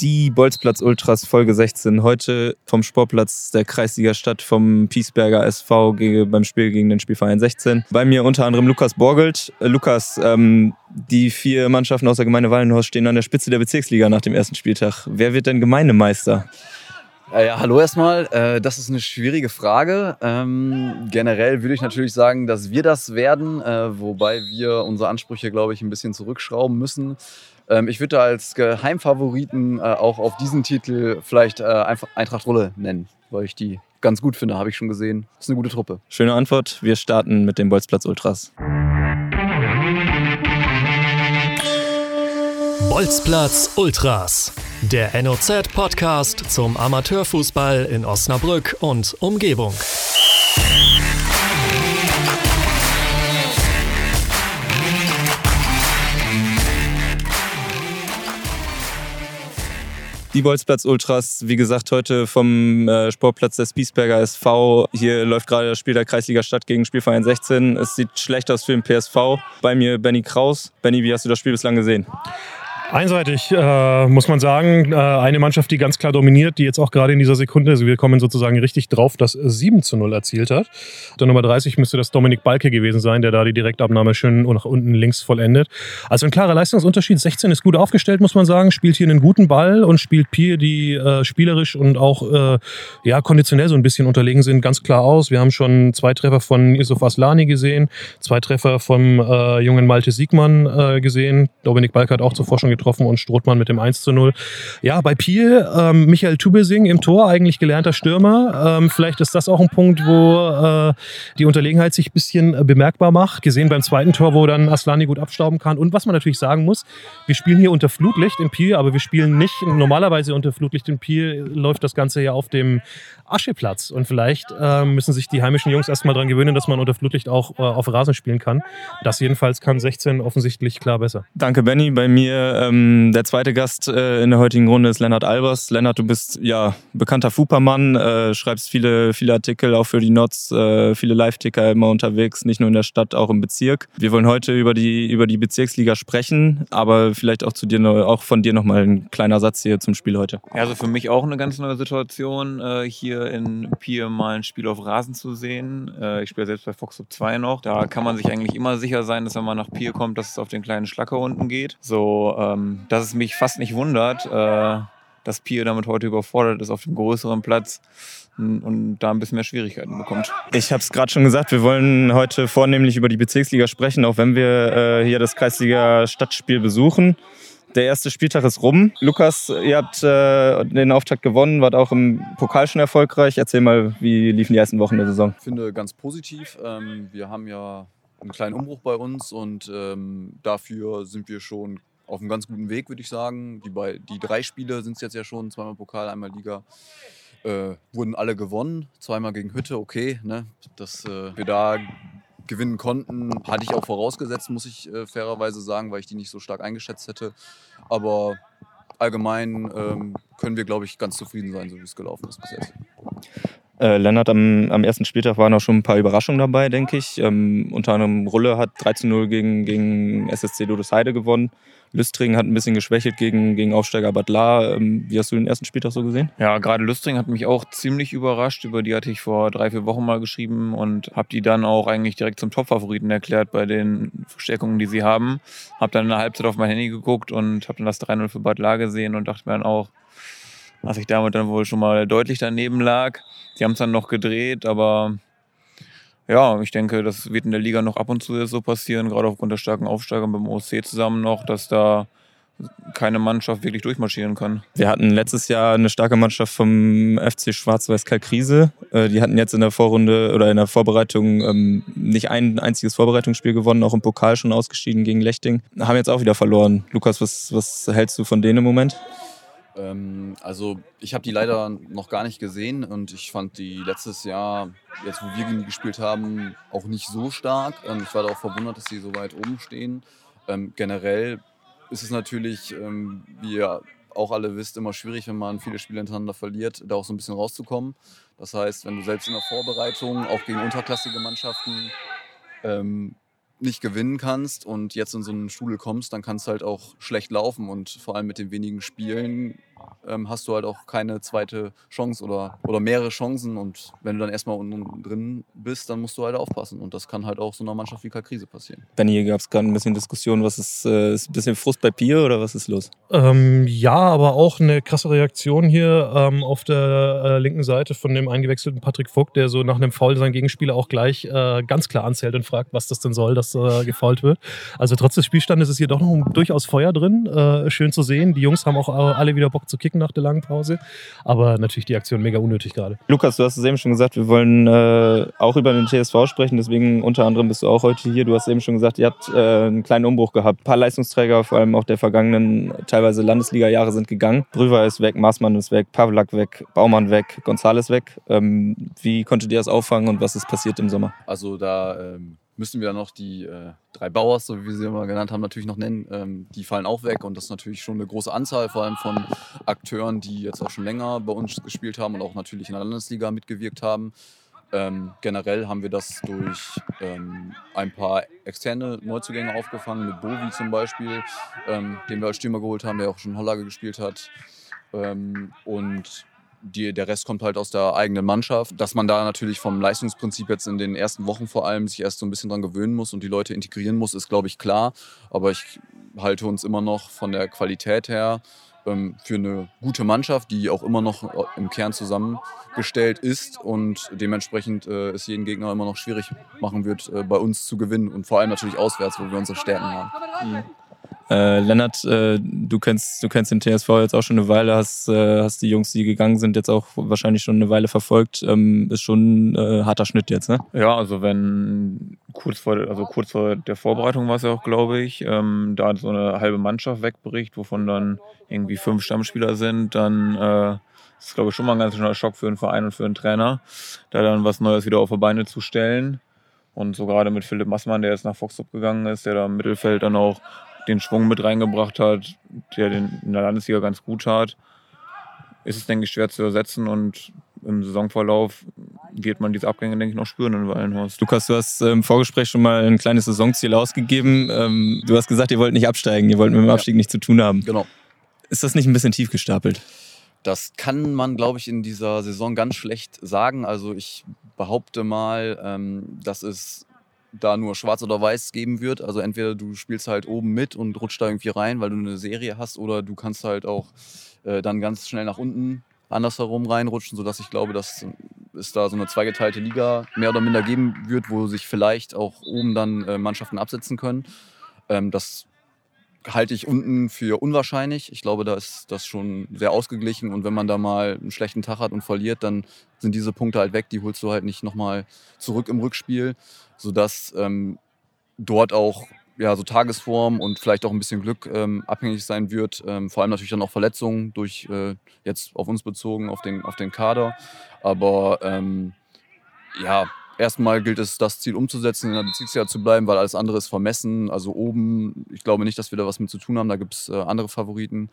Die Bolzplatz Ultras Folge 16. Heute vom Sportplatz der Kreisliga Stadt vom Piesberger SV beim Spiel gegen den Spielverein 16. Bei mir unter anderem Lukas Borgelt. Äh, Lukas, ähm, die vier Mannschaften aus der Gemeinde Wallenhorst stehen an der Spitze der Bezirksliga nach dem ersten Spieltag. Wer wird denn Gemeindemeister? Äh, ja, hallo erstmal. Äh, das ist eine schwierige Frage. Ähm, generell würde ich natürlich sagen, dass wir das werden, äh, wobei wir unsere Ansprüche, glaube ich, ein bisschen zurückschrauben müssen. Ähm, ich würde als Geheimfavoriten äh, auch auf diesen Titel vielleicht äh, einfach Eintracht Rulle nennen, weil ich die ganz gut finde, habe ich schon gesehen. Das ist eine gute Truppe. Schöne Antwort. Wir starten mit den Bolzplatz Ultras. Bolzplatz Ultras. Der NOZ-Podcast zum Amateurfußball in Osnabrück und Umgebung. Die Bolzplatz Ultras, wie gesagt, heute vom äh, Sportplatz des Biesberger SV. Hier läuft gerade das Spiel der Kreisliga Stadt gegen Spielverein 16. Es sieht schlecht aus für den PSV. Bei mir Benny Kraus. Benny, wie hast du das Spiel bislang gesehen? Einseitig, äh, muss man sagen. Äh, eine Mannschaft, die ganz klar dominiert, die jetzt auch gerade in dieser Sekunde, also wir kommen sozusagen richtig drauf, das 7 zu 0 erzielt hat. Der Nummer 30 müsste das Dominik Balke gewesen sein, der da die Direktabnahme schön nach unten links vollendet. Also ein klarer Leistungsunterschied. 16 ist gut aufgestellt, muss man sagen, spielt hier einen guten Ball und spielt Pier, die äh, spielerisch und auch äh, ja, konditionell so ein bisschen unterlegen sind, ganz klar aus. Wir haben schon zwei Treffer von Yusuf Aslani gesehen, zwei Treffer vom äh, jungen Malte Siegmann äh, gesehen. Dominik Balke hat auch zuvor schon getroffen und Strothmann mit dem 1 zu 0. Ja, bei Piel, ähm, Michael Tubesing im Tor, eigentlich gelernter Stürmer. Ähm, vielleicht ist das auch ein Punkt, wo äh, die Unterlegenheit sich ein bisschen äh, bemerkbar macht. Gesehen beim zweiten Tor, wo dann Aslani gut abstauben kann. Und was man natürlich sagen muss, wir spielen hier unter Flutlicht in Piel, aber wir spielen nicht normalerweise unter Flutlicht in Piel, läuft das Ganze ja auf dem Ascheplatz. Und vielleicht äh, müssen sich die heimischen Jungs erstmal daran gewöhnen, dass man unter Flutlicht auch äh, auf Rasen spielen kann. Das jedenfalls kann 16 offensichtlich klar besser. Danke, Benny. Bei mir ähm, der zweite Gast äh, in der heutigen Runde ist Lennart Albers. Lennart, du bist ja bekannter Fupermann, äh, schreibst viele, viele Artikel auch für die Nots, äh, viele Live-Ticker immer unterwegs, nicht nur in der Stadt, auch im Bezirk. Wir wollen heute über die, über die Bezirksliga sprechen, aber vielleicht auch zu dir, auch von dir nochmal ein kleiner Satz hier zum Spiel heute. Also für mich auch eine ganz neue Situation, äh, hier in Pier mal ein Spiel auf Rasen zu sehen. Äh, ich spiele selbst bei Fox 2 noch. Da kann man sich eigentlich immer sicher sein, dass wenn man nach Pier kommt, dass es auf den kleinen Schlacker unten geht. So, ähm, dass es mich fast nicht wundert, äh, dass Pier damit heute überfordert ist auf dem größeren Platz und da ein bisschen mehr Schwierigkeiten bekommt. Ich habe es gerade schon gesagt, wir wollen heute vornehmlich über die Bezirksliga sprechen, auch wenn wir äh, hier das Kreisliga-Stadtspiel besuchen. Der erste Spieltag ist rum. Lukas, ihr habt äh, den Auftakt gewonnen, wart auch im Pokal schon erfolgreich. Erzähl mal, wie liefen die ersten Wochen der Saison? Ich finde ganz positiv. Ähm, wir haben ja einen kleinen Umbruch bei uns und ähm, dafür sind wir schon auf einem ganz guten Weg, würde ich sagen. Die, bei, die drei Spiele sind es jetzt ja schon, zweimal Pokal, einmal Liga. Äh, wurden alle gewonnen, zweimal gegen Hütte, okay, ne? dass äh, wir da gewinnen konnten, hatte ich auch vorausgesetzt, muss ich äh, fairerweise sagen, weil ich die nicht so stark eingeschätzt hätte. Aber allgemein ähm, können wir, glaube ich, ganz zufrieden sein, so wie es gelaufen ist bis jetzt. Äh, Lennart, am, am, ersten Spieltag waren auch schon ein paar Überraschungen dabei, denke ich. Ähm, unter anderem Rulle hat 13-0 gegen, gegen SSC Lodesheide gewonnen. Lüstring hat ein bisschen geschwächelt gegen, gegen Aufsteiger Bad La. Ähm, wie hast du den ersten Spieltag so gesehen? Ja, gerade Lüstring hat mich auch ziemlich überrascht. Über die hatte ich vor drei, vier Wochen mal geschrieben und habe die dann auch eigentlich direkt zum Top-Favoriten erklärt bei den Verstärkungen, die sie haben. Habe dann in der Halbzeit auf mein Handy geguckt und habe dann das 3-0 für Bad La gesehen und dachte mir dann auch, dass ich damit dann wohl schon mal deutlich daneben lag. Die haben es dann noch gedreht, aber ja, ich denke, das wird in der Liga noch ab und zu so passieren, gerade aufgrund der starken Aufsteiger beim OSC zusammen noch, dass da keine Mannschaft wirklich durchmarschieren kann. Wir hatten letztes Jahr eine starke Mannschaft vom FC Schwarz-Weiß Kalkrise. Äh, die hatten jetzt in der Vorrunde oder in der Vorbereitung ähm, nicht ein einziges Vorbereitungsspiel gewonnen, auch im Pokal schon ausgeschieden gegen Lechting. Haben jetzt auch wieder verloren. Lukas, was, was hältst du von denen im Moment? Ähm, also ich habe die leider noch gar nicht gesehen und ich fand die letztes Jahr, jetzt wo wir gegen die gespielt haben, auch nicht so stark. Ähm, ich war da auch verwundert, dass sie so weit oben stehen. Ähm, generell ist es natürlich, ähm, wie ihr auch alle wisst, immer schwierig, wenn man viele Spiele hintereinander verliert, da auch so ein bisschen rauszukommen. Das heißt, wenn du selbst in der Vorbereitung auch gegen unterklassige Mannschaften ähm, nicht gewinnen kannst und jetzt in so einen Strudel kommst, dann kann es halt auch schlecht laufen. Und vor allem mit den wenigen Spielen ähm, hast du halt auch keine zweite Chance oder, oder mehrere Chancen. Und wenn du dann erstmal unten drin bist, dann musst du halt aufpassen. Und das kann halt auch so einer Mannschaft wie Krise passieren. Benny, hier gab es gerade ein bisschen Diskussion. Was ist, äh, ist ein bisschen Frust bei Pier oder was ist los? Ähm, ja, aber auch eine krasse Reaktion hier ähm, auf der äh, linken Seite von dem eingewechselten Patrick Vogt, der so nach einem Foul seinen Gegenspieler auch gleich äh, ganz klar anzählt und fragt, was das denn soll, dass äh, gefault wird. Also trotz des Spielstandes ist hier doch noch durchaus Feuer drin. Äh, schön zu sehen. Die Jungs haben auch alle wieder Bock zu kicken nach der langen Pause. Aber natürlich die Aktion mega unnötig gerade. Lukas, du hast es eben schon gesagt, wir wollen äh, auch über den TSV sprechen. Deswegen unter anderem bist du auch heute hier. Du hast eben schon gesagt, ihr habt äh, einen kleinen Umbruch gehabt. Ein paar Leistungsträger, vor allem auch der vergangenen teilweise Landesliga-Jahre sind gegangen. Brüver ist weg, Maßmann ist weg, Pavlak weg, Baumann weg, Gonzales weg. Ähm, wie konntet ihr das auffangen und was ist passiert im Sommer? Also da ähm, müssen wir noch die äh, drei Bauers, so wie wir sie immer genannt haben, natürlich noch nennen. Ähm, die fallen auch weg und das ist natürlich schon eine große Anzahl, vor allem von Akteuren, die jetzt auch schon länger bei uns gespielt haben und auch natürlich in der Landesliga mitgewirkt haben. Ähm, generell haben wir das durch ähm, ein paar externe Neuzugänge aufgefangen, mit Bovi zum Beispiel, ähm, den wir als Stürmer geholt haben, der auch schon Hollage gespielt hat. Ähm, und die, der Rest kommt halt aus der eigenen Mannschaft. Dass man da natürlich vom Leistungsprinzip jetzt in den ersten Wochen vor allem sich erst so ein bisschen dran gewöhnen muss und die Leute integrieren muss, ist, glaube ich, klar. Aber ich halte uns immer noch von der Qualität her ähm, für eine gute Mannschaft, die auch immer noch im Kern zusammengestellt ist und dementsprechend äh, es jeden Gegner immer noch schwierig machen wird, äh, bei uns zu gewinnen und vor allem natürlich auswärts, wo wir unsere Stärken haben. Mhm. Äh, Lennart, äh, du, kennst, du kennst den TSV jetzt auch schon eine Weile, hast, äh, hast die Jungs, die gegangen sind, jetzt auch wahrscheinlich schon eine Weile verfolgt. Ähm, ist schon ein äh, harter Schnitt jetzt, ne? Ja, also wenn kurz vor, also kurz vor der Vorbereitung war es ja auch, glaube ich, ähm, da so eine halbe Mannschaft wegbricht, wovon dann irgendwie fünf Stammspieler sind, dann äh, ist, glaube ich, schon mal ein ganz schöner Schock für einen Verein und für einen Trainer, da dann was Neues wieder auf die Beine zu stellen. Und so gerade mit Philipp Massmann, der jetzt nach Foxtrupp gegangen ist, der da im Mittelfeld dann auch den Schwung mit reingebracht hat, der den in der Landesliga ganz gut tat, ist es, denke ich, schwer zu ersetzen und im Saisonverlauf wird man diese Abgänge, denke ich, noch spüren in Wallenhorst. Lukas, du hast im Vorgespräch schon mal ein kleines Saisonziel ausgegeben. Ähm, du hast gesagt, ihr wollt nicht absteigen, ihr wollt mit dem Abstieg ja. nichts zu tun haben. Genau. Ist das nicht ein bisschen tief gestapelt? Das kann man, glaube ich, in dieser Saison ganz schlecht sagen. Also ich behaupte mal, ähm, dass es da nur schwarz oder weiß geben wird. Also entweder du spielst halt oben mit und rutscht da irgendwie rein, weil du eine Serie hast, oder du kannst halt auch äh, dann ganz schnell nach unten andersherum reinrutschen, sodass ich glaube, dass es da so eine zweigeteilte Liga mehr oder minder geben wird, wo sich vielleicht auch oben dann äh, Mannschaften absetzen können. Ähm, das halte ich unten für unwahrscheinlich. Ich glaube, da ist das schon sehr ausgeglichen und wenn man da mal einen schlechten Tag hat und verliert, dann sind diese Punkte halt weg, die holst du halt nicht nochmal zurück im Rückspiel, sodass ähm, dort auch ja, so Tagesform und vielleicht auch ein bisschen Glück ähm, abhängig sein wird. Ähm, vor allem natürlich dann auch Verletzungen durch äh, jetzt auf uns bezogen, auf den, auf den Kader. Aber ähm, ja, erstmal gilt es, das Ziel umzusetzen, in der Bezirksliga zu bleiben, weil alles andere ist vermessen. Also oben, ich glaube nicht, dass wir da was mit zu tun haben. Da gibt es äh, andere Favoriten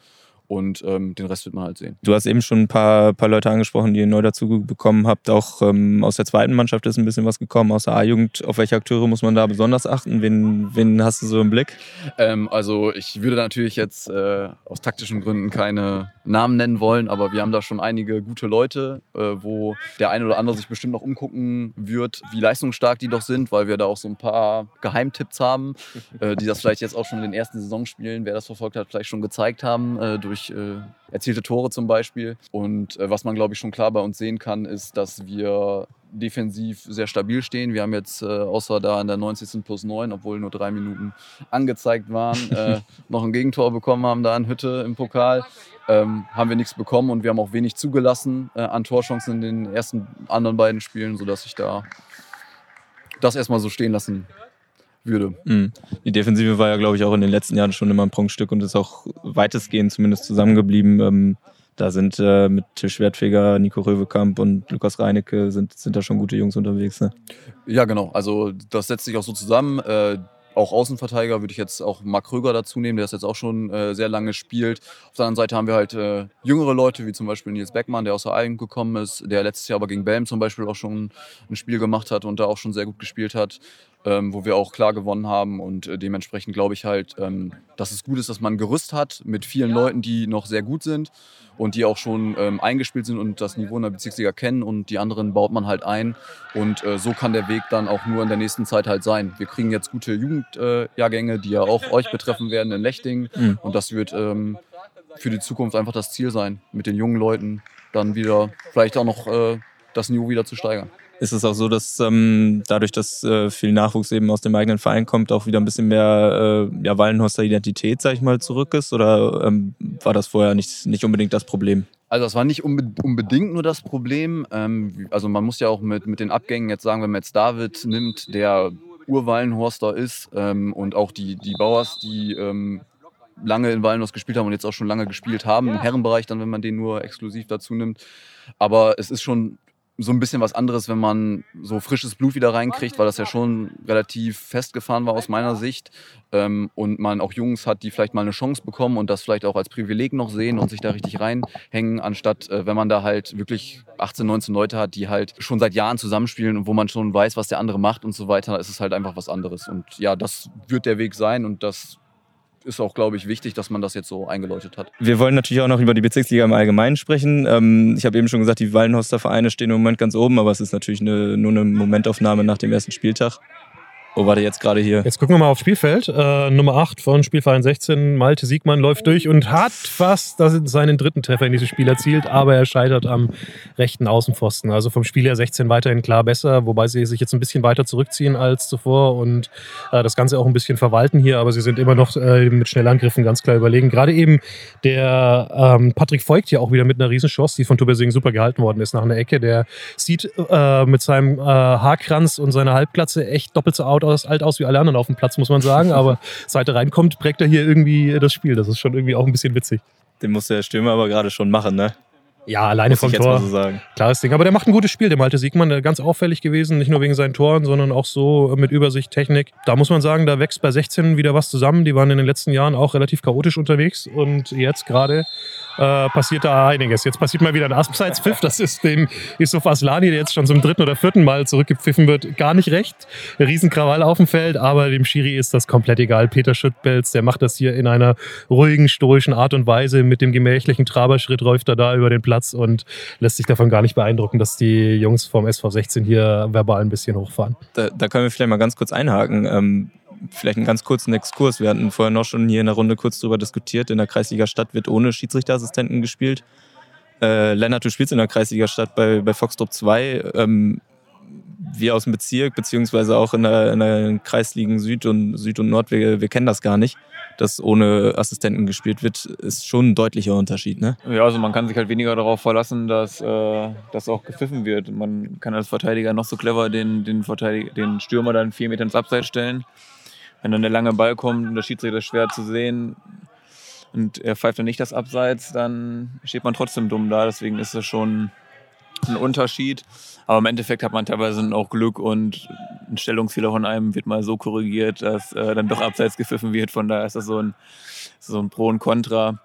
und ähm, den Rest wird man halt sehen. Du hast eben schon ein paar, paar Leute angesprochen, die ihr neu dazu bekommen habt. Auch ähm, aus der zweiten Mannschaft ist ein bisschen was gekommen, aus der A-Jugend. Auf welche Akteure muss man da besonders achten? Wen, wen hast du so im Blick? Ähm, also ich würde natürlich jetzt äh, aus taktischen Gründen keine Namen nennen wollen, aber wir haben da schon einige gute Leute, äh, wo der eine oder andere sich bestimmt noch umgucken wird, wie leistungsstark die doch sind, weil wir da auch so ein paar Geheimtipps haben, äh, die das vielleicht jetzt auch schon in den ersten Saisonspielen, wer das verfolgt hat, vielleicht schon gezeigt haben, äh, durch durch äh, erzielte Tore zum Beispiel. Und äh, was man, glaube ich, schon klar bei uns sehen kann, ist, dass wir defensiv sehr stabil stehen. Wir haben jetzt äh, außer da in der 90. plus 9, obwohl nur drei Minuten angezeigt waren, äh, noch ein Gegentor bekommen haben da in Hütte im Pokal. Ähm, haben wir nichts bekommen und wir haben auch wenig zugelassen äh, an Torchancen in den ersten anderen beiden Spielen, sodass ich da das erstmal so stehen lassen würde. Mhm. Die Defensive war ja, glaube ich, auch in den letzten Jahren schon immer ein Prunkstück und ist auch weitestgehend zumindest zusammengeblieben. Ähm, da sind äh, mit Schwertfeger, Nico Röwekamp und Lukas Reinecke sind, sind da schon gute Jungs unterwegs. Ne? Ja, genau. Also das setzt sich auch so zusammen. Äh, auch Außenverteidiger würde ich jetzt auch Marc Kröger dazu nehmen, der das jetzt auch schon äh, sehr lange spielt. Auf der anderen Seite haben wir halt äh, jüngere Leute, wie zum Beispiel Nils Beckmann, der aus der Eigen gekommen ist, der letztes Jahr aber gegen Belm zum Beispiel auch schon ein Spiel gemacht hat und da auch schon sehr gut gespielt hat. Ähm, wo wir auch klar gewonnen haben. Und äh, dementsprechend glaube ich halt, ähm, dass es gut ist, dass man ein Gerüst hat mit vielen Leuten, die noch sehr gut sind und die auch schon ähm, eingespielt sind und das Niveau in der Bezirksliga kennen und die anderen baut man halt ein. Und äh, so kann der Weg dann auch nur in der nächsten Zeit halt sein. Wir kriegen jetzt gute Jugendjahrgänge, äh, die ja auch euch betreffen werden in Lechting. Mhm. Und das wird ähm, für die Zukunft einfach das Ziel sein, mit den jungen Leuten dann wieder vielleicht auch noch äh, das Niveau wieder zu steigern ist es auch so, dass ähm, dadurch, dass äh, viel Nachwuchs eben aus dem eigenen Verein kommt, auch wieder ein bisschen mehr äh, ja, Wallenhorster Identität, sag ich mal, zurück ist? Oder ähm, war das vorher nicht, nicht unbedingt das Problem? Also das war nicht unbedingt nur das Problem. Ähm, also man muss ja auch mit, mit den Abgängen jetzt sagen, wenn man jetzt David nimmt, der Urwallenhorster ist ähm, und auch die, die Bauers, die ähm, lange in Wallenhorst gespielt haben und jetzt auch schon lange gespielt haben, im Herrenbereich dann, wenn man den nur exklusiv dazu nimmt. Aber es ist schon so ein bisschen was anderes, wenn man so frisches Blut wieder reinkriegt, weil das ja schon relativ festgefahren war aus meiner Sicht. Ähm, und man auch Jungs hat, die vielleicht mal eine Chance bekommen und das vielleicht auch als Privileg noch sehen und sich da richtig reinhängen, anstatt äh, wenn man da halt wirklich 18, 19 Leute hat, die halt schon seit Jahren zusammenspielen und wo man schon weiß, was der andere macht und so weiter, ist es halt einfach was anderes. Und ja, das wird der Weg sein und das ist auch, glaube ich, wichtig, dass man das jetzt so eingeläutet hat. Wir wollen natürlich auch noch über die Bezirksliga im Allgemeinen sprechen. Ähm, ich habe eben schon gesagt, die Wallenhorster Vereine stehen im Moment ganz oben, aber es ist natürlich eine, nur eine Momentaufnahme nach dem ersten Spieltag. Wo war der jetzt gerade hier? Jetzt gucken wir mal aufs Spielfeld. Äh, Nummer 8 von Spielverein 16, Malte Siegmann läuft durch und hat fast seinen dritten Treffer in diesem Spiel erzielt, aber er scheitert am rechten Außenpfosten. Also vom Spiel her 16 weiterhin klar besser, wobei sie sich jetzt ein bisschen weiter zurückziehen als zuvor und äh, das Ganze auch ein bisschen verwalten hier, aber sie sind immer noch äh, mit Schnellangriffen ganz klar überlegen. Gerade eben der ähm, Patrick Voigt hier auch wieder mit einer Riesenchance, die von Tobias super gehalten worden ist nach einer Ecke. Der sieht äh, mit seinem äh, Haarkranz und seiner Halbglatze echt doppelt so out aus, alt aus wie alle anderen auf dem Platz, muss man sagen. Aber seit er reinkommt, prägt er hier irgendwie das Spiel. Das ist schon irgendwie auch ein bisschen witzig. Den muss der Stürmer aber gerade schon machen, ne? Ja, alleine Muss vom Tor. So Klares Ding. Aber der macht ein gutes Spiel, der Malte Siegmann. Ganz auffällig gewesen, nicht nur wegen seinen Toren, sondern auch so mit Übersicht, Technik. Da muss man sagen, da wächst bei 16 wieder was zusammen. Die waren in den letzten Jahren auch relativ chaotisch unterwegs und jetzt gerade äh, passiert da einiges. Jetzt passiert mal wieder ein Abseitspfiff. Das ist dem Yusuf Aslani, der jetzt schon zum dritten oder vierten Mal zurückgepfiffen wird, gar nicht recht. Riesenkrawall auf dem Feld, aber dem Schiri ist das komplett egal. Peter Schüttbelz, der macht das hier in einer ruhigen, stoischen Art und Weise. Mit dem gemächlichen Traberschritt läuft er da über den Platz und lässt sich davon gar nicht beeindrucken, dass die Jungs vom SV16 hier verbal ein bisschen hochfahren. Da, da können wir vielleicht mal ganz kurz einhaken. Ähm vielleicht einen ganz kurzen Exkurs. Wir hatten vorher noch schon hier in der Runde kurz darüber diskutiert. In der Kreisliga Stadt wird ohne Schiedsrichterassistenten gespielt. Äh, Lennart, du spielst in der Kreisliga Stadt bei, bei Foxtrop 2. Ähm, wir aus dem Bezirk, beziehungsweise auch in der, in der Kreisligen Süd und Süd und Nord, wir, wir kennen das gar nicht, dass ohne Assistenten gespielt wird, ist schon ein deutlicher Unterschied. Ne? Ja, also man kann sich halt weniger darauf verlassen, dass äh, das auch gepfiffen wird. Man kann als Verteidiger noch so clever den, den, den Stürmer dann vier Meter ins Abseits stellen wenn dann der lange Ball kommt und der Schiedsrichter schwer zu sehen und er pfeift dann nicht das Abseits, dann steht man trotzdem dumm da. Deswegen ist das schon ein Unterschied. Aber im Endeffekt hat man teilweise auch Glück und ein Stellungsfehler von einem wird mal so korrigiert, dass äh, dann doch Abseits gepfiffen wird. Von daher ist das so ein, so ein Pro und Contra.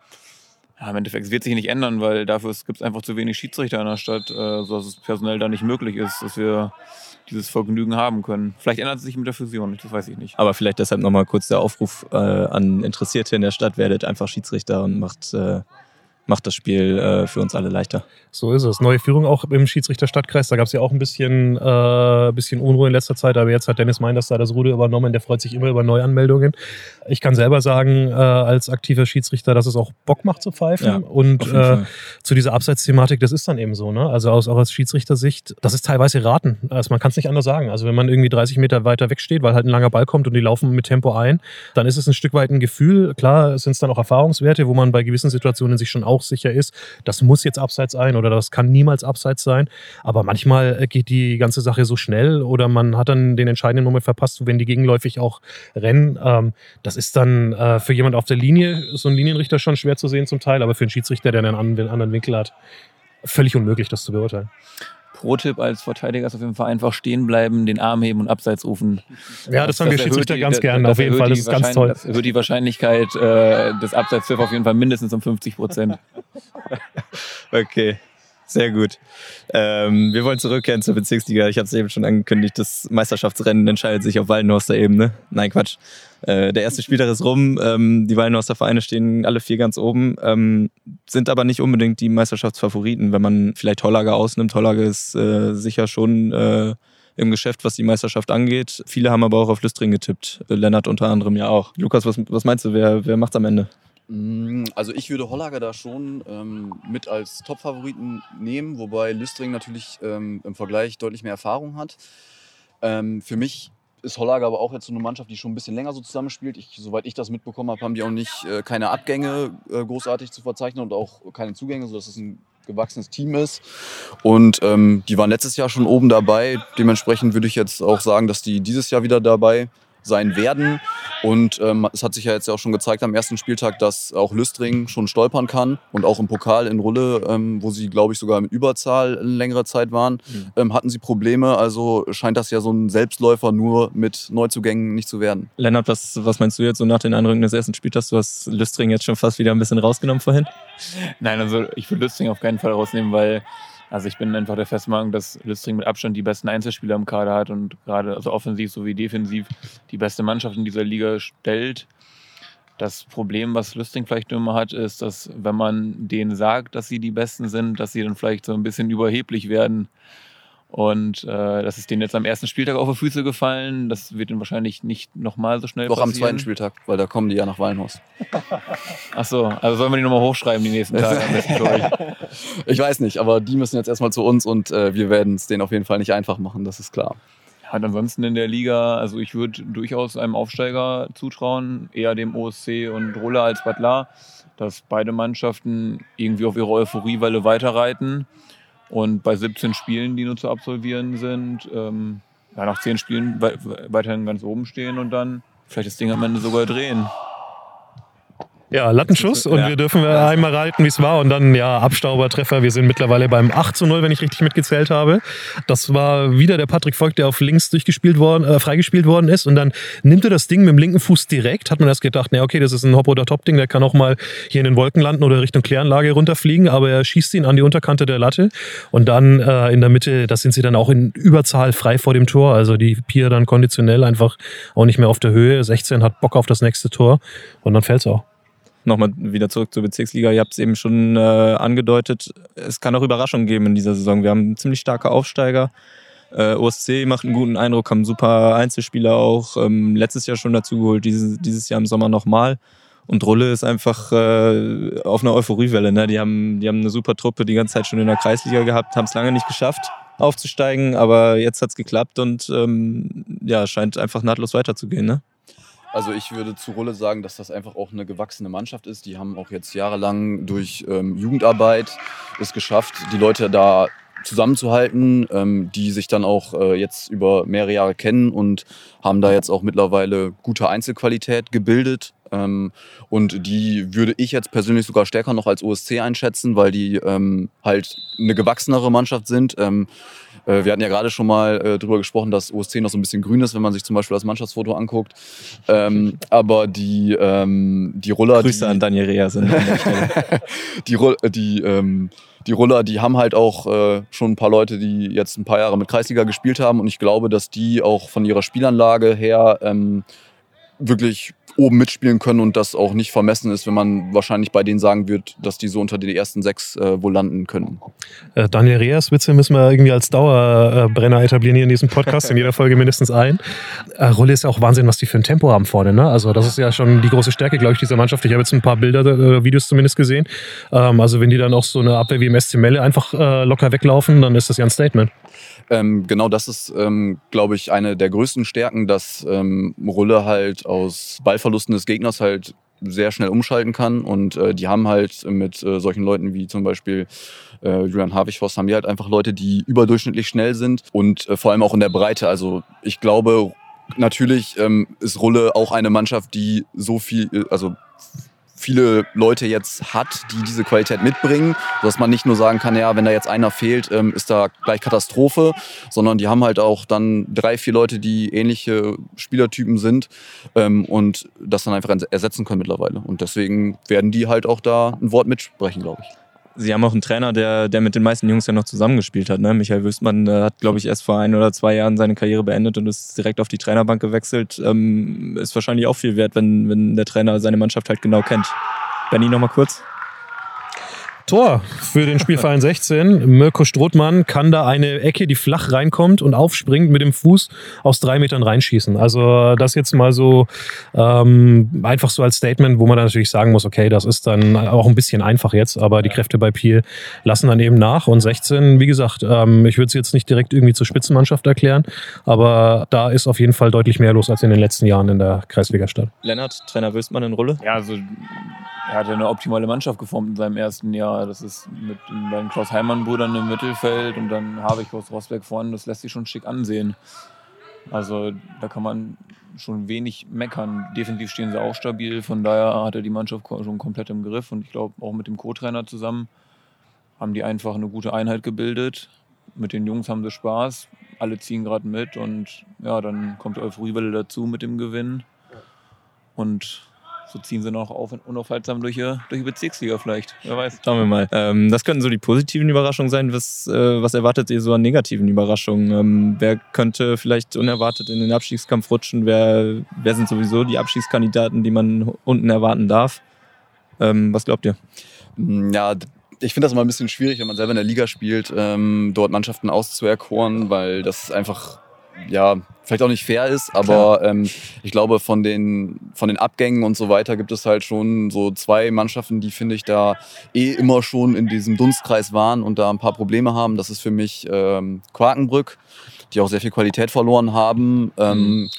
Ja, im Endeffekt wird sich nicht ändern, weil dafür gibt es einfach zu wenig Schiedsrichter in der Stadt, äh, sodass es personell da nicht möglich ist, dass wir dieses Vergnügen haben können. Vielleicht ändert es sich mit der Fusion, das weiß ich nicht. Aber vielleicht deshalb nochmal kurz der Aufruf äh, an Interessierte in der Stadt, werdet einfach Schiedsrichter und macht äh, macht das Spiel äh, für uns alle leichter. So ist es. Neue Führung auch im Schiedsrichter-Stadtkreis. Da gab es ja auch ein bisschen, äh, bisschen Unruhe in letzter Zeit, aber jetzt hat Dennis Meinders da das Ruder übernommen. Der freut sich immer über Neuanmeldungen. Ich kann selber sagen, äh, als aktiver Schiedsrichter, dass es auch Bock macht zu pfeifen. Ja, und äh, zu dieser Abseitsthematik, das ist dann eben so. Ne? Also aus, auch aus Schiedsrichtersicht, das ist teilweise raten. Also man kann es nicht anders sagen. Also wenn man irgendwie 30 Meter weiter weg steht, weil halt ein langer Ball kommt und die laufen mit Tempo ein, dann ist es ein Stück weit ein Gefühl. Klar sind es dann auch Erfahrungswerte, wo man bei gewissen Situationen sich schon auch sicher ist, das muss jetzt abseits sein oder das kann niemals abseits sein. Aber manchmal äh, geht die ganze Sache so schnell oder man hat dann den entscheidenden Moment verpasst, wenn die gegenläufig auch rennen. Ähm, das ist dann äh, für jemand auf der Linie, so ein Linienrichter schon schwer zu sehen zum Teil, aber für einen Schiedsrichter, der einen anderen Winkel hat, völlig unmöglich, das zu beurteilen. Pro-Tipp als Verteidiger ist auf jeden Fall einfach stehen bleiben, den Arm heben und abseits rufen. Ja, das, das haben wir Schiedsrichter ganz gerne, auf jeden Fall. Das ist ganz toll. Das erhöht die Wahrscheinlichkeit äh, des Abseitspfiff auf jeden Fall mindestens um 50 Prozent. okay. Sehr gut. Ähm, wir wollen zurückkehren zur Bezirksliga. Ich habe es eben schon angekündigt, das Meisterschaftsrennen entscheidet sich auf Wallenhorster Ebene. Nein, Quatsch. Äh, der erste Spieltag ist rum. Ähm, die Wallenhorster Vereine stehen alle vier ganz oben, ähm, sind aber nicht unbedingt die Meisterschaftsfavoriten, wenn man vielleicht Hollager ausnimmt. Hollager ist äh, sicher schon äh, im Geschäft, was die Meisterschaft angeht. Viele haben aber auch auf Lüstring getippt. Äh, Lennart unter anderem ja auch. Lukas, was, was meinst du, wer, wer macht's am Ende? Mm, Also ich würde Hollager da schon ähm, mit als Top-Favoriten nehmen, wobei Lüstring natürlich ähm, im Vergleich deutlich mehr Erfahrung hat. Ähm, für mich ist Hollager aber auch jetzt so eine Mannschaft, die schon ein bisschen länger so zusammenspielt. Ich, soweit ich das mitbekommen habe, haben die auch nicht äh, keine Abgänge äh, großartig zu verzeichnen und auch keine Zugänge, sodass es ein gewachsenes Team ist. Und ähm, die waren letztes Jahr schon oben dabei. Dementsprechend würde ich jetzt auch sagen, dass die dieses Jahr wieder dabei sein werden. Und ähm, es hat sich ja jetzt ja auch schon gezeigt am ersten Spieltag, dass auch Lüstring schon stolpern kann und auch im Pokal in Rulle, ähm, wo sie, glaube ich, sogar mit Überzahl eine längere Zeit waren, ähm, hatten sie Probleme. Also scheint das ja so ein Selbstläufer nur mit Neuzugängen nicht zu werden. Lennart, was, was meinst du jetzt so nach den Eindrücken des ersten Spieltags? Du hast Lüstring jetzt schon fast wieder ein bisschen rausgenommen vorhin. Nein, also ich würde Lüstring auf keinen Fall rausnehmen, weil also ich bin einfach der festen dass Lüstring mit Abstand die besten Einzelspieler im Kader hat und gerade also offensiv sowie defensiv die beste Mannschaft in dieser Liga stellt. Das Problem, was Lüstring vielleicht immer hat, ist, dass wenn man denen sagt, dass sie die Besten sind, dass sie dann vielleicht so ein bisschen überheblich werden. Und äh, das ist denen jetzt am ersten Spieltag auf die Füße gefallen. Das wird ihnen wahrscheinlich nicht nochmal so schnell Doch am passieren. zweiten Spieltag, weil da kommen die ja nach Wallenhorst. Ach so, also sollen wir die nochmal hochschreiben die nächsten Tage am besten. Ich weiß nicht, aber die müssen jetzt erstmal zu uns und äh, wir werden es denen auf jeden Fall nicht einfach machen, das ist klar. Hat ansonsten in der Liga, also ich würde durchaus einem Aufsteiger zutrauen, eher dem OSC und Ruller als Butler, dass beide Mannschaften irgendwie auf ihre Euphoriewelle weiterreiten und bei 17 Spielen, die nur zu absolvieren sind, ähm, ja, nach 10 Spielen wei- weiterhin ganz oben stehen und dann vielleicht das Ding am Ende sogar drehen. Ja, Lattenschuss und Ja. wir dürfen einmal raten, wie es war und dann ja Abstaubertreffer. Wir sind mittlerweile beim 8 zu 0, wenn ich richtig mitgezählt habe. Das war wieder der Patrick Voigt, der auf links durchgespielt worden, äh, freigespielt worden ist und dann nimmt er das Ding mit dem linken Fuß direkt. Hat man erst gedacht, na okay, das ist ein Hop- oder Top-Ding, der kann auch mal hier in den Wolken landen oder Richtung Kläranlage runterfliegen, aber er schießt ihn an die Unterkante der Latte und dann äh, in der Mitte, das sind sie dann auch in Überzahl frei vor dem Tor. Also die Pier dann konditionell einfach auch nicht mehr auf der Höhe. 16 hat Bock auf das nächste Tor und dann fällt's auch. Nochmal wieder zurück zur Bezirksliga. Ihr habt es eben schon äh, angedeutet. Es kann auch Überraschungen geben in dieser Saison. Wir haben ziemlich starke Aufsteiger. Äh, OSC macht einen guten Eindruck, haben super Einzelspieler auch. Ähm, letztes Jahr schon dazu geholt, dieses, dieses Jahr im Sommer nochmal. Und Rulle ist einfach äh, auf einer Euphoriewelle. Ne? Die, haben, die haben eine super Truppe die ganze Zeit schon in der Kreisliga gehabt, haben es lange nicht geschafft aufzusteigen, aber jetzt hat es geklappt und ähm, ja, scheint einfach nahtlos weiterzugehen. Ne? Also ich würde zu Rulle sagen, dass das einfach auch eine gewachsene Mannschaft ist. Die haben auch jetzt jahrelang durch ähm, Jugendarbeit es geschafft, die Leute da zusammenzuhalten, ähm, die sich dann auch äh, jetzt über mehrere Jahre kennen und haben da jetzt auch mittlerweile gute Einzelqualität gebildet. Ähm, und die würde ich jetzt persönlich sogar stärker noch als OSC einschätzen, weil die ähm, halt eine gewachsenere Mannschaft sind. Ähm, äh, wir hatten ja gerade schon mal äh, darüber gesprochen, dass OSC noch so ein bisschen grün ist, wenn man sich zum Beispiel das Mannschaftsfoto anguckt. Ähm, aber die, ähm, die Ruller. Grüße die, an Daniel Reasen an der Stelle. die, Ru- die, ähm, die Ruller, die haben halt auch äh, schon ein paar Leute, die jetzt ein paar Jahre mit Kreisliga gespielt haben. Und ich glaube, dass die auch von ihrer Spielanlage her ähm, wirklich oben mitspielen können und das auch nicht vermessen ist, wenn man wahrscheinlich bei denen sagen wird, dass die so unter den ersten sechs äh, wohl landen können. Äh, Daniel Reas Witze müssen wir irgendwie als Dauerbrenner etablieren hier in diesem Podcast, in jeder Folge mindestens ein. Äh, Rulle ist ja auch Wahnsinn, was die für ein Tempo haben vorne. Ne? Also das ist ja schon die große Stärke, glaube ich, dieser Mannschaft. Ich habe jetzt ein paar Bilder, äh, Videos zumindest gesehen. Ähm, also wenn die dann auch so eine Abwehr wie im SC Melle einfach äh, locker weglaufen, dann ist das ja ein Statement. Ähm, genau das ist, ähm, glaube ich, eine der größten Stärken, dass ähm, Rulle halt aus Ballverlusten des Gegners halt sehr schnell umschalten kann. Und äh, die haben halt mit äh, solchen Leuten wie zum Beispiel äh, Julian Havichhorst, haben die halt einfach Leute, die überdurchschnittlich schnell sind und äh, vor allem auch in der Breite. Also ich glaube, natürlich ähm, ist Rulle auch eine Mannschaft, die so viel, äh, also viele Leute jetzt hat, die diese Qualität mitbringen, dass man nicht nur sagen kann, ja, wenn da jetzt einer fehlt, ähm, ist da gleich Katastrophe, sondern die haben halt auch dann drei, vier Leute, die ähnliche Spielertypen sind ähm, und das dann einfach ersetzen können mittlerweile. Und deswegen werden die halt auch da ein Wort mitsprechen, glaube ich. Sie haben auch einen Trainer, der, der mit den meisten Jungs ja noch zusammengespielt hat. Ne? Michael Wüstmann äh, hat, glaube ich, erst vor ein oder zwei Jahren seine Karriere beendet und ist direkt auf die Trainerbank gewechselt. Ähm, ist wahrscheinlich auch viel wert, wenn, wenn der Trainer seine Mannschaft halt genau kennt. Benny, nochmal kurz. Tor für den Spielverein 16. Mirko Strothmann kann da eine Ecke, die flach reinkommt und aufspringt, mit dem Fuß aus drei Metern reinschießen. Also das jetzt mal so ähm, einfach so als Statement, wo man dann natürlich sagen muss, okay, das ist dann auch ein bisschen einfach jetzt, aber die Kräfte bei Piel lassen dann eben nach. Und 16, wie gesagt, ähm, ich würde es jetzt nicht direkt irgendwie zur Spitzenmannschaft erklären, aber da ist auf jeden Fall deutlich mehr los als in den letzten Jahren in der Kreisliga-Stadt. Lennart, Trainer Wüstmann in Rolle? Ja, also er hat ja eine optimale Mannschaft geformt in seinem ersten Jahr. Das ist mit den Klaus Heimann-Brüdern im Mittelfeld und dann habe ich aus Rosberg vorne. Das lässt sich schon schick ansehen. Also da kann man schon wenig meckern. Defensiv stehen sie auch stabil. Von daher hat er die Mannschaft schon komplett im Griff. Und ich glaube, auch mit dem Co-Trainer zusammen haben die einfach eine gute Einheit gebildet. Mit den Jungs haben sie Spaß. Alle ziehen gerade mit. Und ja, dann kommt Euphorie dazu mit dem Gewinn. Und so ziehen sie noch auf, unaufhaltsam durch, durch die Bezirksliga vielleicht. Wer weiß. Schauen wir mal. Ähm, das könnten so die positiven Überraschungen sein. Was, äh, was erwartet ihr so an negativen Überraschungen? Ähm, wer könnte vielleicht unerwartet in den Abstiegskampf rutschen? Wer, wer sind sowieso die Abstiegskandidaten, die man unten erwarten darf? Ähm, was glaubt ihr? Ja, ich finde das immer ein bisschen schwierig, wenn man selber in der Liga spielt, ähm, dort Mannschaften auszuerkoren, weil das einfach ja, vielleicht auch nicht fair ist, aber ähm, ich glaube, von den, von den Abgängen und so weiter gibt es halt schon so zwei Mannschaften, die, finde ich, da eh immer schon in diesem Dunstkreis waren und da ein paar Probleme haben. Das ist für mich ähm, Quakenbrück, die auch sehr viel Qualität verloren haben. Ähm, mhm.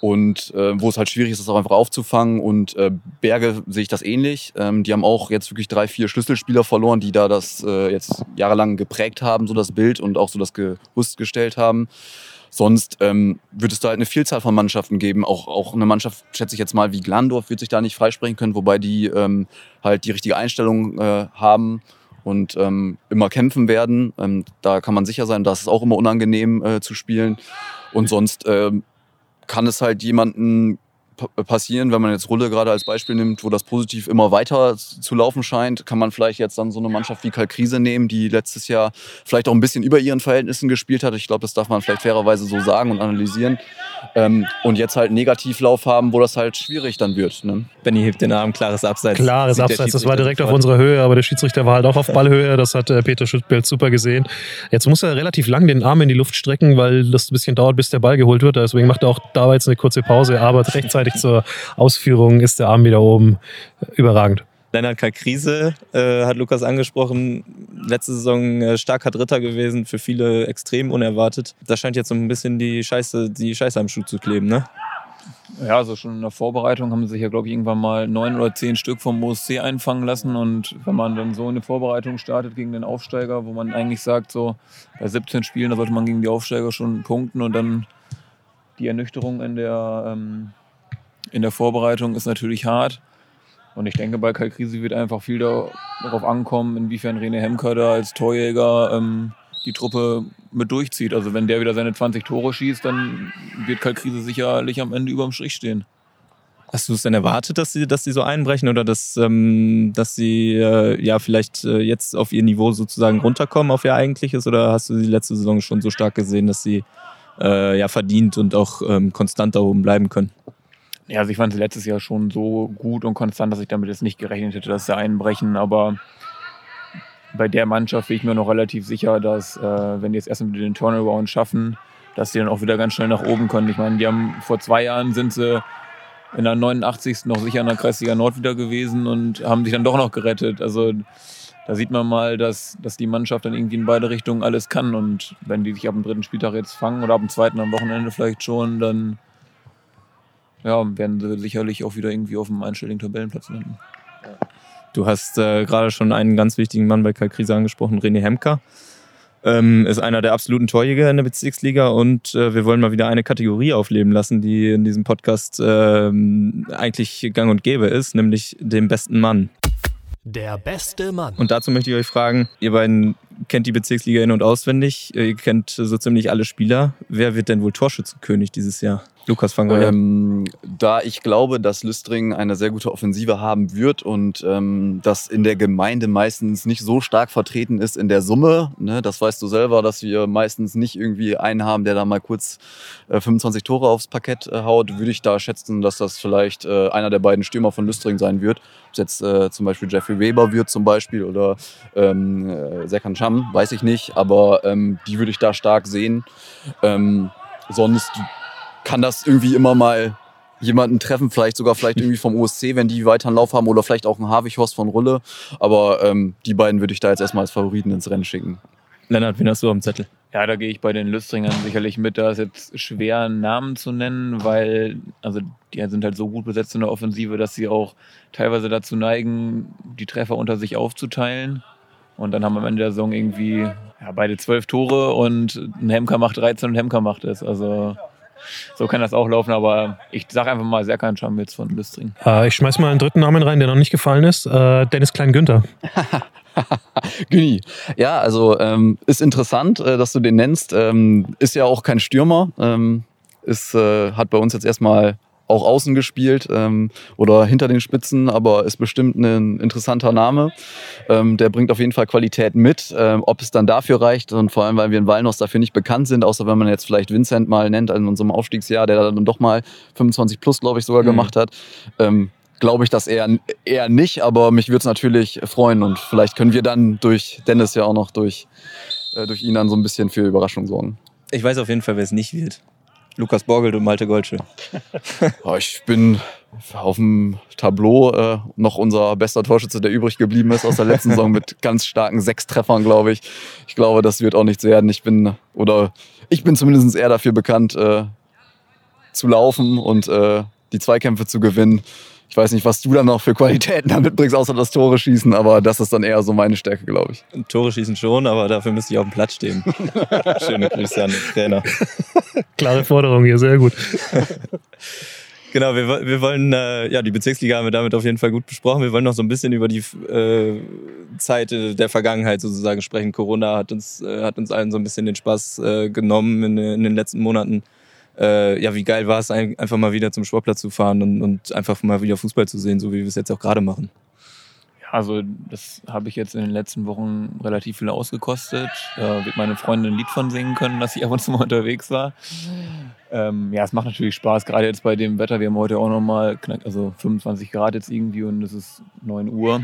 Und äh, wo es halt schwierig ist, das auch einfach aufzufangen. Und äh, Berge sehe ich das ähnlich. Ähm, die haben auch jetzt wirklich drei, vier Schlüsselspieler verloren, die da das äh, jetzt jahrelang geprägt haben, so das Bild und auch so das Gerüst gestellt haben. Sonst ähm, wird es da halt eine Vielzahl von Mannschaften geben. Auch, auch eine Mannschaft, schätze ich jetzt mal, wie Glandorf wird sich da nicht freisprechen können, wobei die ähm, halt die richtige Einstellung äh, haben und ähm, immer kämpfen werden. Ähm, da kann man sicher sein, das ist auch immer unangenehm äh, zu spielen. Und sonst ähm, kann es halt jemanden passieren, wenn man jetzt Rulle gerade als Beispiel nimmt, wo das positiv immer weiter zu laufen scheint, kann man vielleicht jetzt dann so eine Mannschaft wie Kalkrise nehmen, die letztes Jahr vielleicht auch ein bisschen über ihren Verhältnissen gespielt hat. Ich glaube, das darf man vielleicht fairerweise so sagen und analysieren. Ähm, und jetzt halt einen Negativlauf haben, wo das halt schwierig dann wird. Ne? Benny hebt den Arm, klares Abseits. Klares Abseits, das war direkt auf unserer Höhe, aber der Schiedsrichter war halt auch auf Ballhöhe. Das hat äh, Peter Schüttbild super gesehen. Jetzt muss er relativ lang den Arm in die Luft strecken, weil das ein bisschen dauert, bis der Ball geholt wird. Deswegen macht er auch da jetzt eine kurze Pause, aber rechtzeitig fertig zur Ausführung ist der Arm wieder oben. Überragend. Lennart Kalkrise äh, hat Lukas angesprochen. Letzte Saison äh, starker Dritter gewesen, für viele extrem unerwartet. Da scheint jetzt so ein bisschen die Scheiße, die Scheiße am Schuh zu kleben, ne? Ja, also schon in der Vorbereitung haben sie sich ja, glaube ich, irgendwann mal neun oder zehn Stück vom OSC einfangen lassen. Und wenn man dann so eine Vorbereitung startet gegen den Aufsteiger, wo man eigentlich sagt, so bei 17 Spielen, da sollte man gegen die Aufsteiger schon punkten und dann die Ernüchterung in der ähm, in der Vorbereitung ist natürlich hart. Und ich denke, bei Kalkrisi wird einfach viel darauf ankommen, inwiefern René Hemker da als Torjäger ähm, die Truppe mit durchzieht. Also wenn der wieder seine 20 Tore schießt, dann wird Kalkrise sicherlich am Ende überm Strich stehen. Hast du es denn erwartet, dass sie, dass sie so einbrechen oder dass, ähm, dass sie äh, ja vielleicht äh, jetzt auf ihr Niveau sozusagen runterkommen, auf ihr eigentliches? Oder hast du die letzte Saison schon so stark gesehen, dass sie äh, ja verdient und auch ähm, konstant da oben bleiben können? Ja, also ich fand sie letztes Jahr schon so gut und konstant, dass ich damit jetzt nicht gerechnet hätte, dass sie einbrechen. Aber bei der Mannschaft bin ich mir noch relativ sicher, dass äh, wenn die jetzt erstmal den Turnaround schaffen, dass die dann auch wieder ganz schnell nach oben können. Ich meine, die haben vor zwei Jahren sind sie in der 89. noch sicher in der Kreisliga Nord wieder gewesen und haben sich dann doch noch gerettet. Also da sieht man mal, dass, dass die Mannschaft dann irgendwie in beide Richtungen alles kann. Und wenn die sich ab dem dritten Spieltag jetzt fangen oder ab dem zweiten am Wochenende vielleicht schon, dann ja, werden sie sicherlich auch wieder irgendwie auf dem einstelligen Tabellenplatz landen. Du hast äh, gerade schon einen ganz wichtigen Mann bei Kalkrise angesprochen, René Hemker. Ähm, ist einer der absoluten Torjäger in der Bezirksliga und äh, wir wollen mal wieder eine Kategorie aufleben lassen, die in diesem Podcast äh, eigentlich gang und gäbe ist, nämlich den besten Mann. Der beste Mann. Und dazu möchte ich euch fragen, ihr beiden kennt die Bezirksliga in- und auswendig, ihr kennt so ziemlich alle Spieler. Wer wird denn wohl Torschützenkönig dieses Jahr? Lukas van Gogh. Ähm, da ich glaube, dass Lüstring eine sehr gute Offensive haben wird und ähm, das in der Gemeinde meistens nicht so stark vertreten ist in der Summe. Ne? Das weißt du selber, dass wir meistens nicht irgendwie einen haben, der da mal kurz äh, 25 Tore aufs Parkett äh, haut. Würde ich da schätzen, dass das vielleicht äh, einer der beiden Stürmer von Lüstring sein wird. Ob es jetzt äh, zum Beispiel Jeffrey Weber wird zum Beispiel oder ähm, äh, Serkan Cham, weiß ich nicht. Aber ähm, die würde ich da stark sehen. Ähm, sonst kann das irgendwie immer mal jemanden treffen, vielleicht sogar vielleicht irgendwie vom OSC, wenn die weiter einen Lauf haben oder vielleicht auch ein Havichhorst von Rulle. Aber ähm, die beiden würde ich da jetzt erstmal als Favoriten ins Rennen schicken. Lennart, wen hast du am Zettel? Ja, da gehe ich bei den Lüstringern sicherlich mit. Da ist jetzt schwer, einen Namen zu nennen, weil also die sind halt so gut besetzt in der Offensive, dass sie auch teilweise dazu neigen, die Treffer unter sich aufzuteilen. Und dann haben wir am Ende der Saison irgendwie ja, beide zwölf Tore und ein Hemker macht 13 und ein Hemker macht es. Also so kann das auch laufen, aber ich sage einfach mal Serkan Schambitz von Lüstring. Äh, ich schmeiß mal einen dritten Namen rein, der noch nicht gefallen ist. Äh, Dennis Klein-Günther. Günni. Ja, also ähm, ist interessant, äh, dass du den nennst. Ähm, ist ja auch kein Stürmer. Ähm, ist, äh, hat bei uns jetzt erstmal auch außen gespielt ähm, oder hinter den Spitzen, aber ist bestimmt ein interessanter Name. Ähm, der bringt auf jeden Fall Qualität mit. Ähm, ob es dann dafür reicht und vor allem, weil wir in Wallnos dafür nicht bekannt sind, außer wenn man jetzt vielleicht Vincent mal nennt in unserem Aufstiegsjahr, der dann doch mal 25 plus, glaube ich, sogar Mhm. gemacht hat. Ähm, Glaube ich das eher, eher nicht, aber mich würde es natürlich freuen und vielleicht können wir dann durch Dennis ja auch noch durch, äh, durch ihn dann so ein bisschen für Überraschung sorgen. Ich weiß auf jeden Fall, wer es nicht wird. Lukas Borgelt und Malte Goldsche. Ja, ich bin auf dem Tableau äh, noch unser bester Torschütze, der übrig geblieben ist aus der letzten Saison mit ganz starken sechs Treffern, glaube ich. Ich glaube, das wird auch nichts werden. Ich bin, oder ich bin zumindest eher dafür bekannt, äh, zu laufen und äh, die Zweikämpfe zu gewinnen. Ich weiß nicht, was du dann noch für Qualitäten da mitbringst, außer das Tore schießen, aber das ist dann eher so meine Stärke, glaube ich. Tore schießen schon, aber dafür müsste ich auf dem Platz stehen. Schöne Grüße an den Trainer. Klare Forderung hier, sehr gut. Genau, wir, wir wollen, äh, ja, die Bezirksliga haben wir damit auf jeden Fall gut besprochen. Wir wollen noch so ein bisschen über die äh, Zeit äh, der Vergangenheit sozusagen sprechen. Corona hat uns, äh, hat uns allen so ein bisschen den Spaß äh, genommen in, in den letzten Monaten. Äh, ja, wie geil war es, ein, einfach mal wieder zum Sportplatz zu fahren und, und einfach mal wieder Fußball zu sehen, so wie wir es jetzt auch gerade machen. Ja, also das habe ich jetzt in den letzten Wochen relativ viel ausgekostet. Da wird meine Freundin ein Lied von singen können, dass ich ab und zu mal unterwegs war. Ähm, ja, es macht natürlich Spaß, gerade jetzt bei dem Wetter. Wir haben heute auch nochmal knapp, also 25 Grad jetzt irgendwie und es ist 9 Uhr.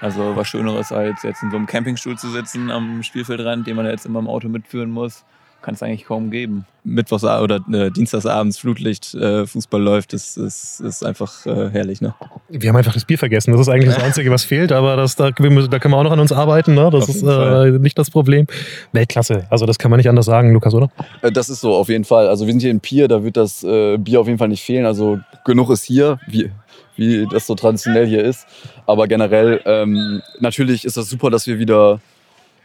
Also was Schöneres als jetzt in so einem Campingstuhl zu sitzen am Spielfeldrand, den man jetzt immer im Auto mitführen muss, kann es eigentlich kaum geben. Mittwochs oder äh, Dienstagsabends Flutlicht, äh, Fußball läuft, das ist, ist einfach äh, herrlich. Ne? Wir haben einfach das Bier vergessen. Das ist eigentlich das Einzige, was fehlt, aber das, da, wir müssen, da können wir auch noch an uns arbeiten. Ne? Das Auf ist äh, nicht das Problem. Weltklasse. Also das kann man nicht anders sagen, Lukas, oder? Äh, Das ist so, auf jeden Fall. Also wir sind hier in Pier, da wird das äh, Bier auf jeden Fall nicht fehlen. Also genug ist hier, wie, wie das so traditionell hier ist. Aber generell, ähm, natürlich ist das super, dass wir wieder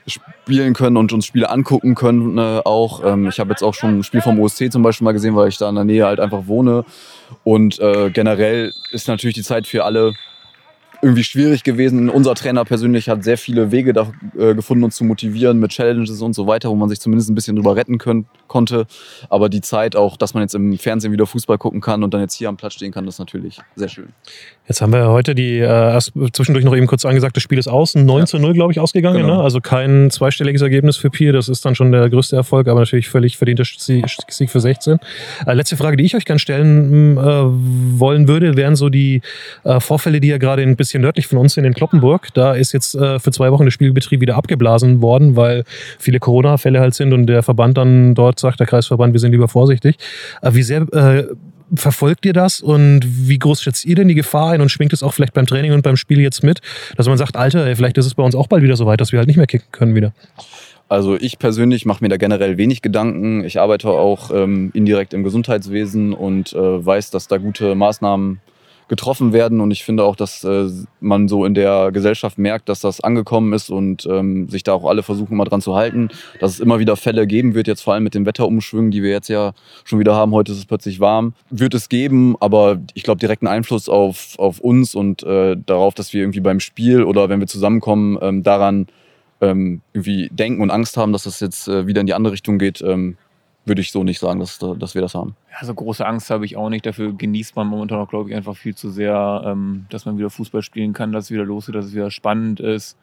spielen können und uns Spiele angucken können äh, auch. Ähm, ich habe jetzt auch schon ein Spiel vom OSC zum Beispiel mal gesehen, weil ich da in der Nähe halt einfach wohne. Und äh, generell ist natürlich die Zeit für alle irgendwie schwierig gewesen. Unser Trainer persönlich hat sehr viele Wege da, äh, gefunden, uns zu motivieren mit Challenges und so weiter, wo man sich zumindest ein bisschen drüber retten können, konnte. Aber die Zeit auch, dass man jetzt im Fernsehen wieder Fußball gucken kann und dann jetzt hier am Platz stehen kann, das ist natürlich sehr schön. Jetzt haben wir heute die äh, zwischendurch noch eben kurz angesagt, das Spiel ist außen 9 zu 0, glaube ich, ausgegangen. Genau. Ne? Also kein zweistelliges Ergebnis für Pier. Das ist dann schon der größte Erfolg, aber natürlich völlig verdienter Sie- Sieg für 16. Äh, letzte Frage, die ich euch gerne stellen äh, wollen würde, wären so die äh, Vorfälle, die ja gerade ein bisschen nördlich von uns in Kloppenburg. Da ist jetzt äh, für zwei Wochen der Spielbetrieb wieder abgeblasen worden, weil viele Corona-Fälle halt sind und der Verband dann dort sagt, der Kreisverband, wir sind lieber vorsichtig. Äh, wie sehr äh, verfolgt ihr das und wie groß schätzt ihr denn die Gefahr ein und schwingt es auch vielleicht beim Training und beim Spiel jetzt mit, dass man sagt, Alter, ey, vielleicht ist es bei uns auch bald wieder so weit, dass wir halt nicht mehr kicken können wieder. Also ich persönlich mache mir da generell wenig Gedanken. Ich arbeite auch ähm, indirekt im Gesundheitswesen und äh, weiß, dass da gute Maßnahmen getroffen werden. Und ich finde auch, dass äh, man so in der Gesellschaft merkt, dass das angekommen ist und ähm, sich da auch alle versuchen, mal dran zu halten. Dass es immer wieder Fälle geben wird, jetzt vor allem mit den Wetterumschwüngen, die wir jetzt ja schon wieder haben. Heute ist es plötzlich warm. Wird es geben, aber ich glaube, direkten Einfluss auf, auf uns und äh, darauf, dass wir irgendwie beim Spiel oder wenn wir zusammenkommen, ähm, daran ähm, irgendwie denken und Angst haben, dass das jetzt äh, wieder in die andere Richtung geht, ähm, würde ich so nicht sagen, dass, dass wir das haben. Ja, so große Angst habe ich auch nicht. Dafür genießt man momentan auch, glaube ich, einfach viel zu sehr, ähm, dass man wieder Fußball spielen kann, dass es wieder losgeht, dass es wieder spannend ist.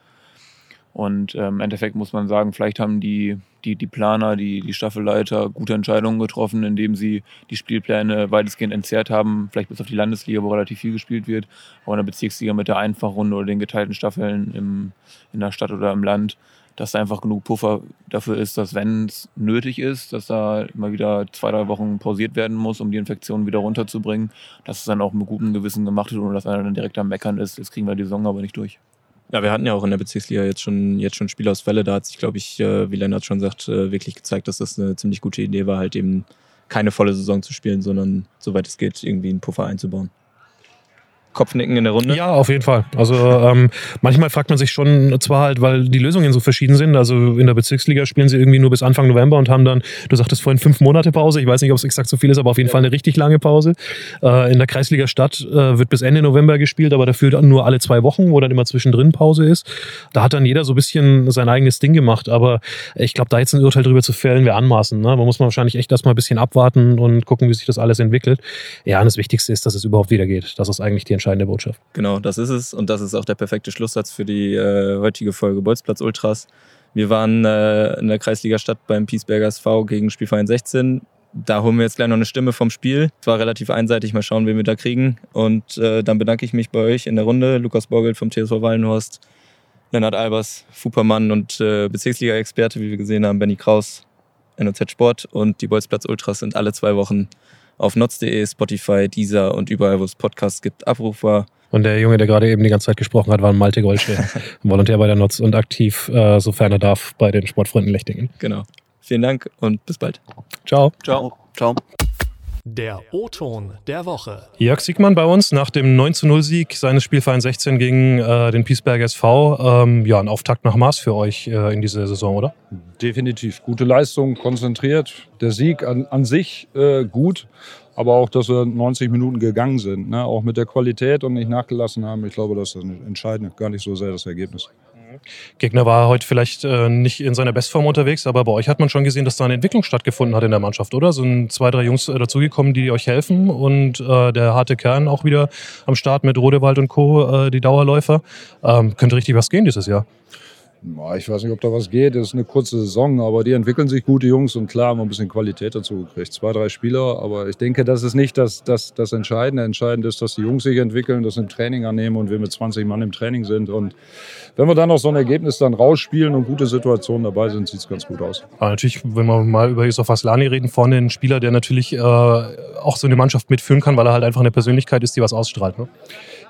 Und ähm, im Endeffekt muss man sagen, vielleicht haben die, die, die Planer, die, die Staffelleiter gute Entscheidungen getroffen, indem sie die Spielpläne weitestgehend entzerrt haben, vielleicht bis auf die Landesliga, wo relativ viel gespielt wird, aber in der Bezirksliga mit der Einfachrunde oder den geteilten Staffeln im, in der Stadt oder im Land, dass da einfach genug Puffer dafür ist, dass wenn es nötig ist, dass da mal wieder zwei, drei Wochen pausiert werden muss, um die Infektion wieder runterzubringen, dass es dann auch mit gutem Gewissen gemacht wird, ohne dass einer dann direkt am Meckern ist. Jetzt kriegen wir die Saison aber nicht durch. Ja, wir hatten ja auch in der Bezirksliga jetzt schon, jetzt schon Spielausfälle. Da hat sich, glaube ich, äh, wie Lennart schon sagt, äh, wirklich gezeigt, dass das eine ziemlich gute Idee war, halt eben keine volle Saison zu spielen, sondern soweit es geht, irgendwie einen Puffer einzubauen. Kopfnicken in der Runde? Ja, auf jeden Fall. Also ähm, manchmal fragt man sich schon, zwar halt, weil die Lösungen so verschieden sind. Also in der Bezirksliga spielen sie irgendwie nur bis Anfang November und haben dann, du sagtest vorhin, fünf Monate Pause. Ich weiß nicht, ob es exakt so viel ist, aber auf jeden Fall eine richtig lange Pause. Äh, in der Kreisliga Stadt äh, wird bis Ende November gespielt, aber dafür dann nur alle zwei Wochen, wo dann immer zwischendrin Pause ist. Da hat dann jeder so ein bisschen sein eigenes Ding gemacht. Aber ich glaube, da jetzt ein Urteil drüber zu fällen, wäre anmaßen. Ne? Man muss man wahrscheinlich echt erstmal ein bisschen abwarten und gucken, wie sich das alles entwickelt. Ja, und das Wichtigste ist, dass es überhaupt wieder geht. Das ist eigentlich die entscheidende Botschaft. Genau, das ist es. Und das ist auch der perfekte Schlusssatz für die äh, heutige Folge Bolzplatz Ultras. Wir waren äh, in der Kreisliga Stadt beim Piesberger SV gegen Spielverein 16. Da holen wir jetzt gleich noch eine Stimme vom Spiel. Es war relativ einseitig, mal schauen, wen wir da kriegen. Und äh, dann bedanke ich mich bei euch in der Runde. Lukas Borgelt vom TSV Wallenhorst, Lennart Albers, Fupermann und äh, Bezirksliga-Experte, wie wir gesehen haben, Benny Kraus, NOZ Sport. Und die Bolzplatz Ultras sind alle zwei Wochen auf notz.de, Spotify, Deezer und überall, wo es Podcasts gibt, abrufbar. Und der Junge, der gerade eben die ganze Zeit gesprochen hat, war ein Malte Goldschwer, Volontär bei der Notz und aktiv, äh, sofern er darf, bei den Sportfreunden Lechtingen. Genau. Vielen Dank und bis bald. Ciao. Ciao. Ciao. Der O-Ton der Woche. Jörg Siegmann bei uns nach dem 9 0 Sieg seines Spielvereins 16 gegen äh, den Piesberger SV. Ähm, ja, ein Auftakt nach Maß für euch äh, in diese Saison, oder? Definitiv. Gute Leistung, konzentriert. Der Sieg an, an sich äh, gut, aber auch, dass wir 90 Minuten gegangen sind. Ne? Auch mit der Qualität und nicht nachgelassen haben. Ich glaube, das ist entscheidend, gar nicht so sehr das Ergebnis. Gegner war heute vielleicht äh, nicht in seiner Bestform unterwegs, aber bei euch hat man schon gesehen, dass da eine Entwicklung stattgefunden hat in der Mannschaft, oder? Sind zwei, drei Jungs äh, dazugekommen, die euch helfen und äh, der harte Kern auch wieder am Start mit Rodewald und Co., äh, die Dauerläufer. Ähm, könnte richtig was gehen dieses Jahr. Ja, Ich weiß nicht, ob da was geht. Das ist eine kurze Saison, aber die entwickeln sich gute Jungs und klar haben wir ein bisschen Qualität dazu gekriegt. Zwei, drei Spieler, aber ich denke, das ist nicht das, das, das Entscheidende. Entscheidend ist, dass die Jungs sich entwickeln, das im Training annehmen und wir mit 20 Mann im Training sind. Und wenn wir dann noch so ein Ergebnis dann rausspielen und gute Situationen dabei sind, sieht es ganz gut aus. Aber natürlich, wenn wir mal über Yusuf Aslani reden, vorne ein Spieler, der natürlich äh, auch so eine Mannschaft mitführen kann, weil er halt einfach eine Persönlichkeit ist, die was ausstrahlt. Ne?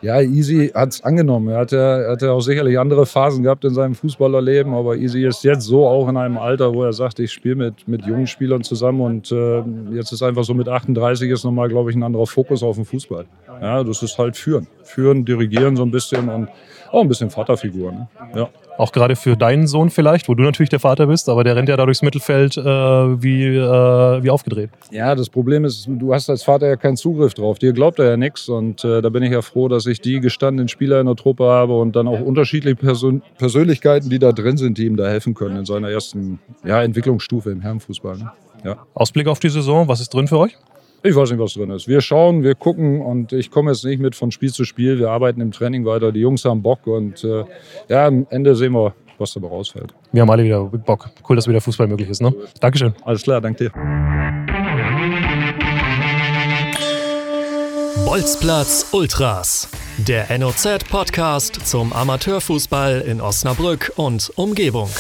Ja, Easy hat es angenommen. Er hatte, er hatte auch sicherlich andere Phasen gehabt in seinem Fußballerleben, aber Easy ist jetzt so auch in einem Alter, wo er sagt, ich spiele mit, mit jungen Spielern zusammen und äh, jetzt ist einfach so mit 38 ist nochmal, glaube ich, ein anderer Fokus auf den Fußball. Ja, das ist halt führen. Führen, dirigieren so ein bisschen und auch ein bisschen Vaterfigur. Ne? Ja. Auch gerade für deinen Sohn vielleicht, wo du natürlich der Vater bist, aber der rennt ja da durchs Mittelfeld äh, wie, äh, wie aufgedreht. Ja, das Problem ist, du hast als Vater ja keinen Zugriff drauf. Dir glaubt er ja nichts. Und äh, da bin ich ja froh, dass ich die gestandenen Spieler in der Truppe habe und dann auch unterschiedliche Persön Persönlichkeiten, die da drin sind, die ihm da helfen können in seiner ersten ja, Entwicklungsstufe im Herrenfußball. Ne? Ja. Ausblick auf die Saison, was ist drin für euch? Ich weiß nicht, was drin ist. Wir schauen, wir gucken und ich komme jetzt nicht mit von Spiel zu Spiel. Wir arbeiten im Training weiter. Die Jungs haben Bock und äh, ja, am Ende sehen wir, was dabei rausfällt. Wir haben alle wieder Bock. Cool, dass wieder Fußball möglich ist. Ne? Dankeschön. Alles klar, danke dir. Bolzplatz Ultras. Der NOZ-Podcast zum Amateurfußball in Osnabrück und Umgebung.